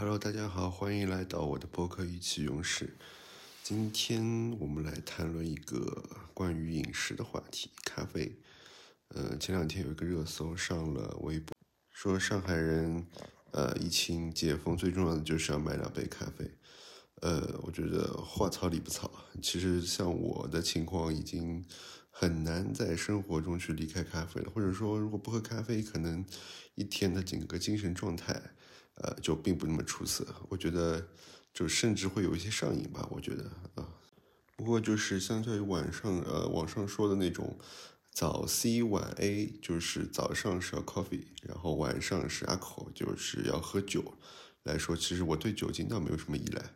Hello，大家好，欢迎来到我的播客《意气用事》。今天我们来谈论一个关于饮食的话题——咖啡。呃，前两天有一个热搜上了微博，说上海人，呃，疫情解封最重要的就是要买两杯咖啡。呃，我觉得话糙理不糙。其实像我的情况，已经很难在生活中去离开咖啡了，或者说，如果不喝咖啡，可能一天的整个精神状态。呃，就并不那么出色，我觉得就甚至会有一些上瘾吧，我觉得啊。不过就是相较于晚上呃网上说的那种早 C 晚 A，就是早上是要 coffee，然后晚上是 alcohol，就是要喝酒来说，其实我对酒精倒没有什么依赖，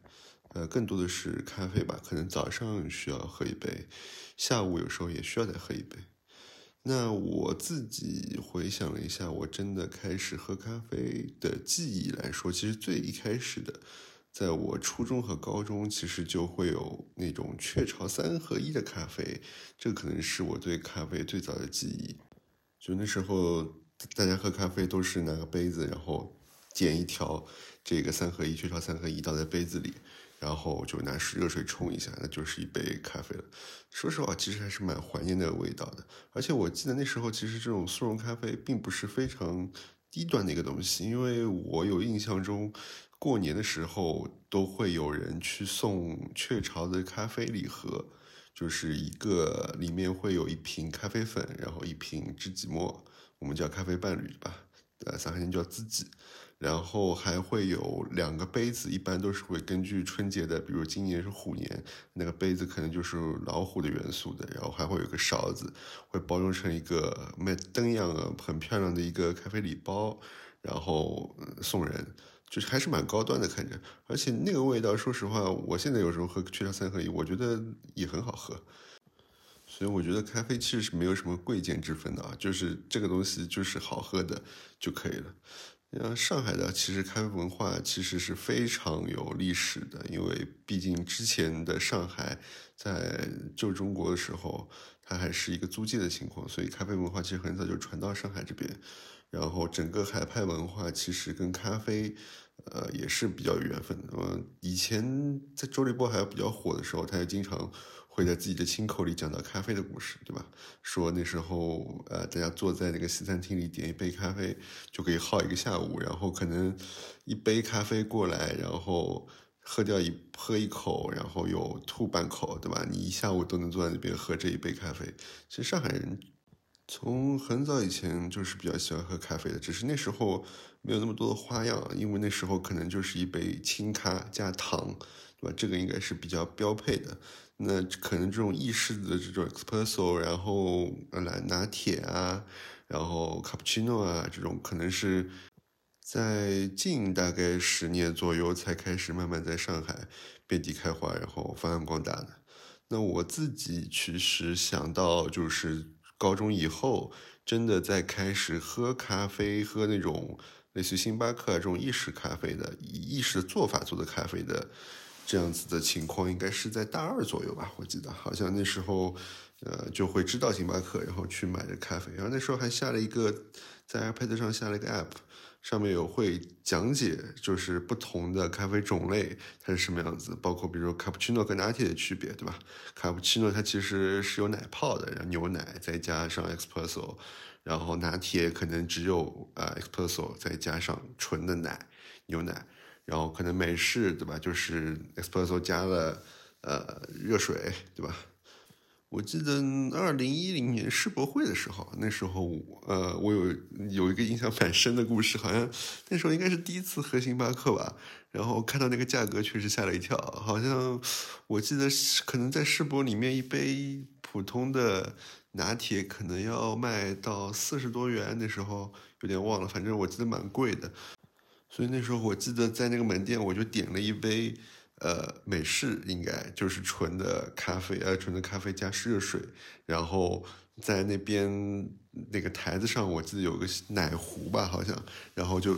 呃，更多的是咖啡吧，可能早上需要喝一杯，下午有时候也需要再喝一杯。那我自己回想了一下，我真的开始喝咖啡的记忆来说，其实最一开始的，在我初中和高中，其实就会有那种雀巢三合一的咖啡，这可能是我对咖啡最早的记忆。就那时候，大家喝咖啡都是拿个杯子，然后剪一条这个三合一雀巢三合一倒在杯子里。然后就拿热水冲一下，那就是一杯咖啡了。说实话，其实还是蛮怀念那个味道的。而且我记得那时候，其实这种速溶咖啡并不是非常低端的一个东西，因为我有印象中，过年的时候都会有人去送雀巢的咖啡礼盒，就是一个里面会有一瓶咖啡粉，然后一瓶知己末，我们叫咖啡伴侣吧，呃，上海人叫知己。然后还会有两个杯子，一般都是会根据春节的，比如今年是虎年，那个杯子可能就是老虎的元素的。然后还会有个勺子，会包装成一个卖灯样的很漂亮的一个咖啡礼包，然后送人，就是还是蛮高端的看着。而且那个味道，说实话，我现在有时候喝雀巢三合一，我觉得也很好喝。所以我觉得咖啡其实是没有什么贵贱之分的啊，就是这个东西就是好喝的就可以了。像上海的，其实咖啡文化其实是非常有历史的，因为毕竟之前的上海在旧中国的时候，它还是一个租界的情况，所以咖啡文化其实很早就传到上海这边。然后整个海派文化其实跟咖啡，呃，也是比较有缘分的。嗯，以前在周立波还比较火的时候，他也经常。会在自己的亲口里讲到咖啡的故事，对吧？说那时候，呃，大家坐在那个西餐厅里点一杯咖啡，就可以耗一个下午。然后可能一杯咖啡过来，然后喝掉一喝一口，然后又吐半口，对吧？你一下午都能坐在那边喝这一杯咖啡。其实上海人从很早以前就是比较喜欢喝咖啡的，只是那时候没有那么多的花样，因为那时候可能就是一杯清咖加糖，这个应该是比较标配的。那可能这种意式的这种 espresso，然后来拿铁啊，然后 cappuccino 啊，这种可能是在近大概十年左右才开始慢慢在上海遍地开花，然后发扬光大的。那我自己其实想到就是高中以后，真的在开始喝咖啡，喝那种类似星巴克这种意式咖啡的，以意式做法做的咖啡的。这样子的情况应该是在大二左右吧，我记得好像那时候，呃，就会知道星巴克，然后去买的咖啡，然后那时候还下了一个在 iPad 上下了一个 App，上面有会讲解，就是不同的咖啡种类它是什么样子，包括比如说卡布奇诺跟拿铁的区别，对吧？卡布奇诺它其实是有奶泡的，然后牛奶再加上 espresso，然后拿铁可能只有呃 espresso 再加上纯的奶牛奶。然后可能美式对吧，就是 espresso 加了呃热水对吧？我记得二零一零年世博会的时候，那时候呃我有有一个印象蛮深的故事，好像那时候应该是第一次喝星巴克吧，然后看到那个价格确实吓了一跳，好像我记得可能在世博里面一杯普通的拿铁可能要卖到四十多元，那时候有点忘了，反正我记得蛮贵的。所以那时候我记得在那个门店，我就点了一杯，呃，美式，应该就是纯的咖啡，呃，纯的咖啡加热水，然后在那边那个台子上，我记得有个奶壶吧，好像，然后就。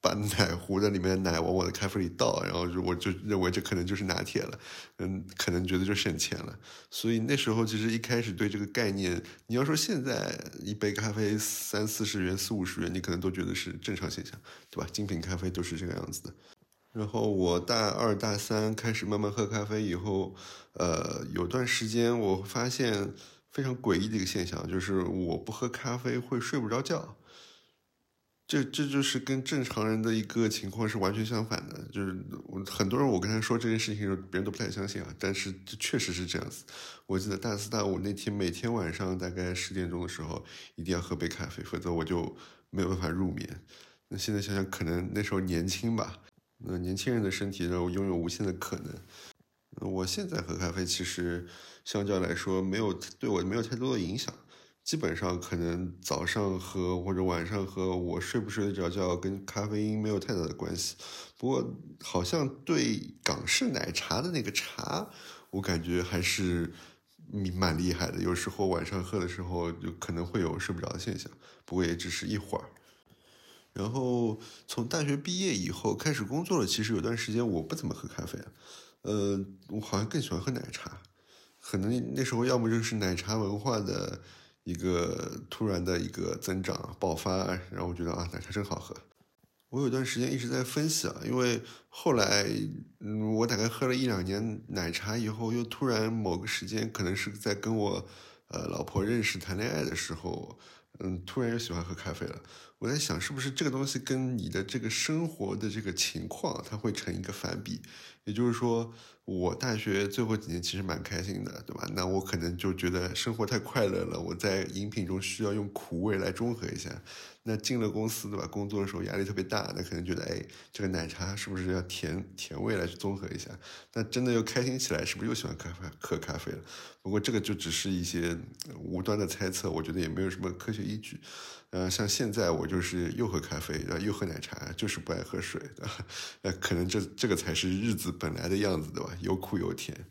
把奶壶的里面的奶往我的咖啡里倒，然后我就认为这可能就是拿铁了，嗯，可能觉得就省钱了。所以那时候其实一开始对这个概念，你要说现在一杯咖啡三四十元、四五十元，你可能都觉得是正常现象，对吧？精品咖啡都是这个样子的。然后我大二大三开始慢慢喝咖啡以后，呃，有段时间我发现非常诡异的一个现象，就是我不喝咖啡会睡不着觉。这这就是跟正常人的一个情况是完全相反的，就是我很多人我跟他说这件事情，别人都不太相信啊，但是这确实是这样子。我记得大四大五那天，每天晚上大概十点钟的时候，一定要喝杯咖啡，否则我就没有办法入眠。那现在想想，可能那时候年轻吧，那年轻人的身体让我拥有无限的可能。我现在喝咖啡，其实相较来说，没有对我没有太多的影响。基本上可能早上喝或者晚上喝，我睡不睡得着觉跟咖啡因没有太大的关系。不过好像对港式奶茶的那个茶，我感觉还是蛮厉害的。有时候晚上喝的时候就可能会有睡不着的现象，不过也只是一会儿。然后从大学毕业以后开始工作了，其实有段时间我不怎么喝咖啡，呃，我好像更喜欢喝奶茶。可能那时候要么就是奶茶文化的。一个突然的一个增长爆发，然后我觉得啊，奶茶真好喝。我有段时间一直在分析啊，因为后来，嗯，我大概喝了一两年奶茶以后，又突然某个时间，可能是在跟我呃老婆认识谈恋爱的时候，嗯，突然又喜欢喝咖啡了。我在想，是不是这个东西跟你的这个生活的这个情况，它会成一个反比？也就是说。我大学最后几年其实蛮开心的，对吧？那我可能就觉得生活太快乐了，我在饮品中需要用苦味来中和一下。那进了公司，对吧？工作的时候压力特别大，那可能觉得，哎，这个奶茶是不是要甜甜味来去综合一下？那真的又开心起来，是不是又喜欢咖啡喝咖啡了？不过这个就只是一些无端的猜测，我觉得也没有什么科学依据。呃，像现在我就是又喝咖啡，然后又喝奶茶，就是不爱喝水的。那可能这这个才是日子本来的样子，对吧？有苦有甜。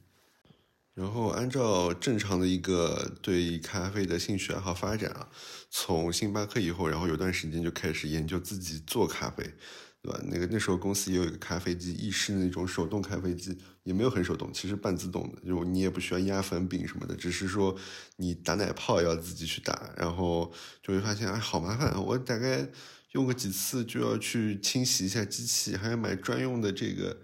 然后按照正常的一个对咖啡的兴趣爱好发展啊，从星巴克以后，然后有段时间就开始研究自己做咖啡。对吧？那个那时候公司也有一个咖啡机，意式那种手动咖啡机，也没有很手动，其实半自动的，就你也不需要压粉饼什么的，只是说你打奶泡要自己去打，然后就会发现哎，好麻烦，我大概用个几次就要去清洗一下机器，还要买专用的这个。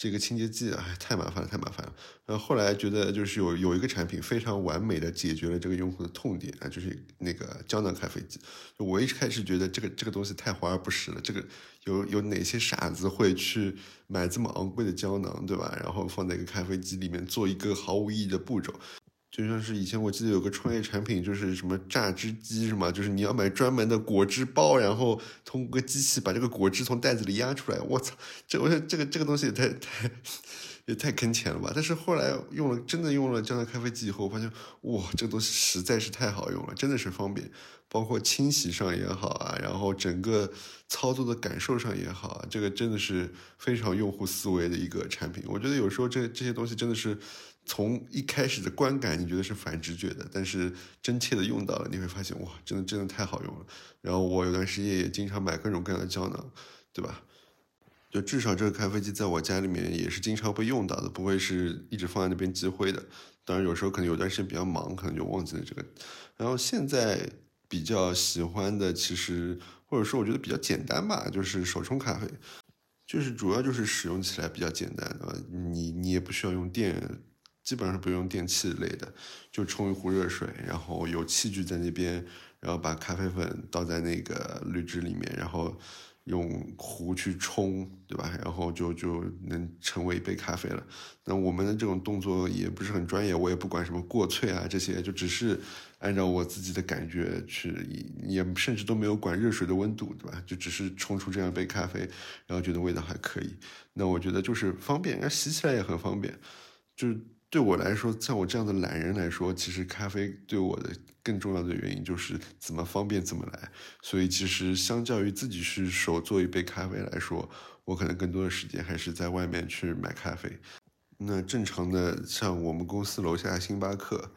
这个清洁剂啊，太麻烦了，太麻烦了。然后后来觉得就是有有一个产品非常完美的解决了这个用户的痛点啊，就是那个胶囊咖啡机。我一开始觉得这个这个东西太华而不实了，这个有有哪些傻子会去买这么昂贵的胶囊，对吧？然后放在一个咖啡机里面做一个毫无意义的步骤。就像是以前我记得有个创业产品，就是什么榨汁机是吗？就是你要买专门的果汁包，然后通过机器把这个果汁从袋子里压出来。我操，这我觉得这个这个东西也太太也太坑钱了吧！但是后来用了真的用了胶囊咖啡机以后，我发现哇，这个东西实在是太好用了，真的是方便，包括清洗上也好啊，然后整个操作的感受上也好啊，这个真的是非常用户思维的一个产品。我觉得有时候这这些东西真的是。从一开始的观感，你觉得是反直觉的，但是真切的用到了，你会发现哇，真的真的太好用了。然后我有段时间也经常买各种各样的胶囊，对吧？就至少这个咖啡机在我家里面也是经常会用到的，不会是一直放在那边积灰的。当然有时候可能有段时间比较忙，可能就忘记了这个。然后现在比较喜欢的，其实或者说我觉得比较简单吧，就是手冲咖啡，就是主要就是使用起来比较简单啊，你你也不需要用电。基本上不用电器类的，就冲一壶热水，然后有器具在那边，然后把咖啡粉倒在那个滤纸里面，然后用壶去冲，对吧？然后就就能成为一杯咖啡了。那我们的这种动作也不是很专业，我也不管什么过萃啊这些，就只是按照我自己的感觉去，也甚至都没有管热水的温度，对吧？就只是冲出这样一杯咖啡，然后觉得味道还可以。那我觉得就是方便，然后洗起来也很方便，就。对我来说，像我这样的懒人来说，其实咖啡对我的更重要的原因就是怎么方便怎么来。所以其实相较于自己去手做一杯咖啡来说，我可能更多的时间还是在外面去买咖啡。那正常的像我们公司楼下星巴克，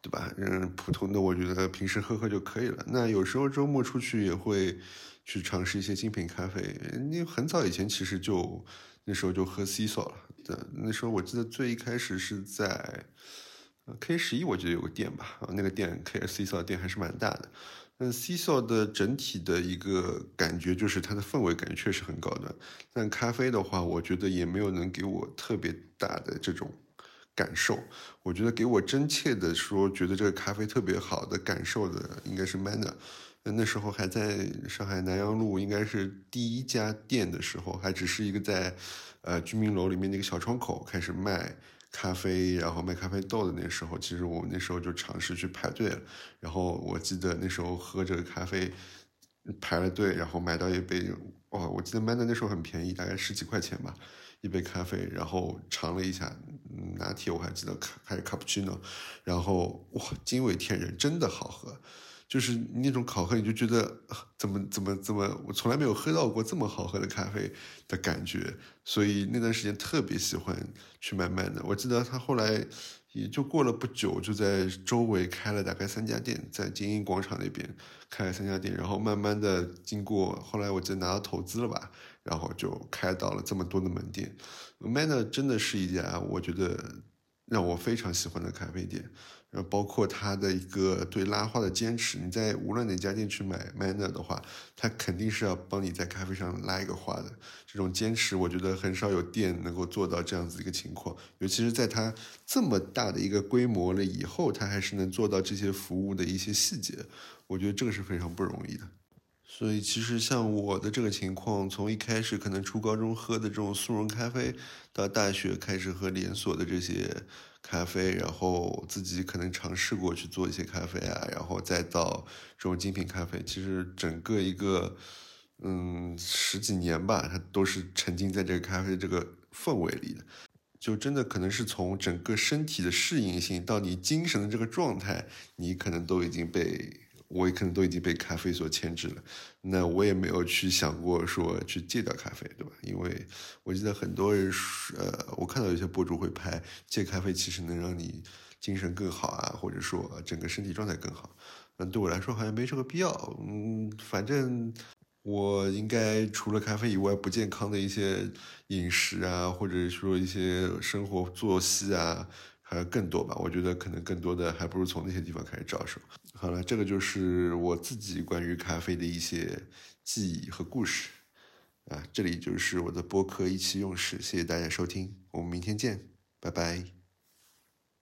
对吧？嗯，普通的我觉得平时喝喝就可以了。那有时候周末出去也会去尝试一些精品咖啡。你很早以前其实就那时候就喝 Ciao 了。的那时候，我记得最一开始是在 K 十一，我记得有个店吧，那个店 K C 的店还是蛮大的。但 Ciao 的整体的一个感觉就是它的氛围感觉确实很高端，但咖啡的话，我觉得也没有能给我特别大的这种感受。我觉得给我真切的说觉得这个咖啡特别好的感受的应该是 Manner。那时候还在上海南阳路，应该是第一家店的时候，还只是一个在，呃居民楼里面那个小窗口开始卖咖啡，然后卖咖啡豆的那时候，其实我们那时候就尝试去排队了。然后我记得那时候喝这个咖啡，排了队，然后买到一杯，哇，我记得买的那时候很便宜，大概十几块钱吧，一杯咖啡，然后尝了一下，拿铁我还记得还是卡布奇诺，然后哇，惊为天人，真的好喝。就是那种考核，你就觉得怎么怎么怎么，我从来没有喝到过这么好喝的咖啡的感觉，所以那段时间特别喜欢去买慢的。我记得他后来也就过了不久，就在周围开了大概三家店，在精英广场那边开了三家店，然后慢慢的经过，后来我记得拿到投资了吧，然后就开到了这么多的门店。Manner 真的是一家我觉得让我非常喜欢的咖啡店。然后，包括他的一个对拉花的坚持，你在无论哪家店去买 Manner 的话，他肯定是要帮你在咖啡上拉一个花的。这种坚持，我觉得很少有店能够做到这样子一个情况。尤其是在他这么大的一个规模了以后，他还是能做到这些服务的一些细节，我觉得这个是非常不容易的。所以，其实像我的这个情况，从一开始可能初高中喝的这种速溶咖啡，到大学开始喝连锁的这些咖啡，然后自己可能尝试过去做一些咖啡啊，然后再到这种精品咖啡，其实整个一个嗯十几年吧，它都是沉浸在这个咖啡这个氛围里的，就真的可能是从整个身体的适应性到你精神的这个状态，你可能都已经被。我也可能都已经被咖啡所牵制了，那我也没有去想过说去戒掉咖啡，对吧？因为我记得很多人，呃，我看到有些博主会拍戒咖啡，其实能让你精神更好啊，或者说整个身体状态更好。嗯，对我来说好像没这个必要。嗯，反正我应该除了咖啡以外，不健康的一些饮食啊，或者说一些生活作息啊。呃更多吧，我觉得可能更多的还不如从那些地方开始着手。好了，这个就是我自己关于咖啡的一些记忆和故事啊。这里就是我的播客一期用事，谢谢大家收听，我们明天见，拜拜。